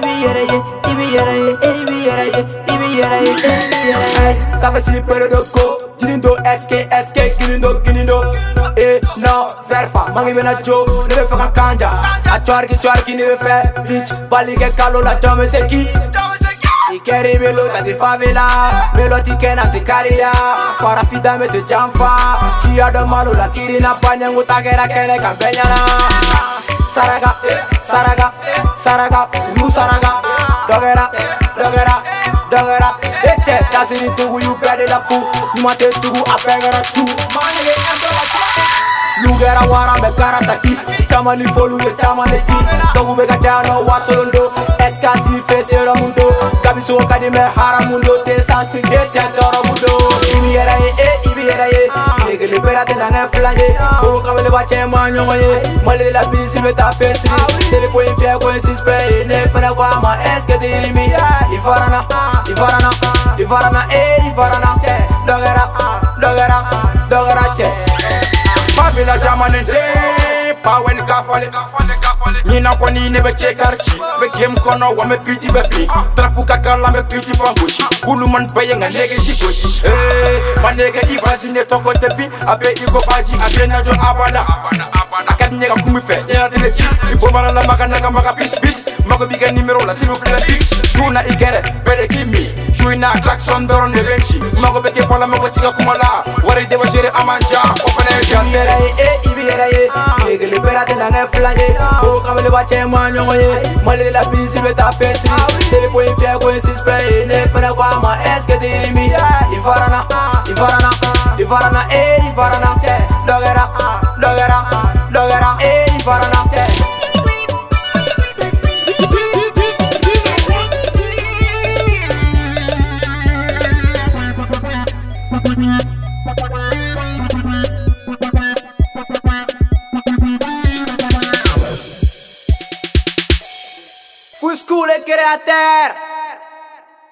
biere ye timi yere ei biere ye timi yere timi yere tabes ni prodoko clindo sk sk clindo clindo eh no verfa mangi wena cho ne fera kanja atuargi tuargi ni fe rich pali ke calo la chame te ki i quero meu luta de favela meu tio ken para fi chanfa si ha malo la kirina pañangu tagera que le campeña saraga eh, saraga saraka ulu saraka dɔgɛra dɔgɛra dɔgɛra e cɛ tasiri tugu y'u bɛɛ de la fu ɲuman tɛ tugu a bɛɛ kɛra su. maanege ɛn tɔ la tɔn. lu kɛra wara mɛ kara saki caman ni folu ye caman de ki dɔgɔ bɛ ka caya nɔ wasolo do ɛsikasi fe serɔmu do kabi sogo ka di mɛ haramu do te san si e cɛ tɔrɔmu do. i b'i yɛrɛ ye e i b'i yɛrɛ ye latelange flange bokabele ba tšhee manyogo ye malela bisi beta fesri sele koefia ko sispe ne fela kwa ma esketelimi ifarana ifarana ifarana e eh, ifarana dogera dogera dogera tše mabila jamane de pawen kafale nyina kɔni ne bɛ cekarisi bɛ gem kɔnɔ wa mɛ piti bɛ bi drapu ka kalan bɛ piti fangosi kulumani bɛyɛ nga negesi gosi eh. hey banege ibazi netoko tepi abe ikobaji akenajo abala akadinyeka kumi fe nyeatileci ibomalala makananga maka bisbis makobike nimerola siruplati juna igere bede kimi juina klakson bero nebenci makobeke pala makotika kumala wari debajere amanja ibiyeraye ekeliberatelange eh, flae ah. okabele oh, bacemanyongoye malilela bisibetafesi ah. selipoifiakoisispe ne fenakwama eskedii varana, eri varana, dogera, dogera, dogera, eri varana. Fui school e creater!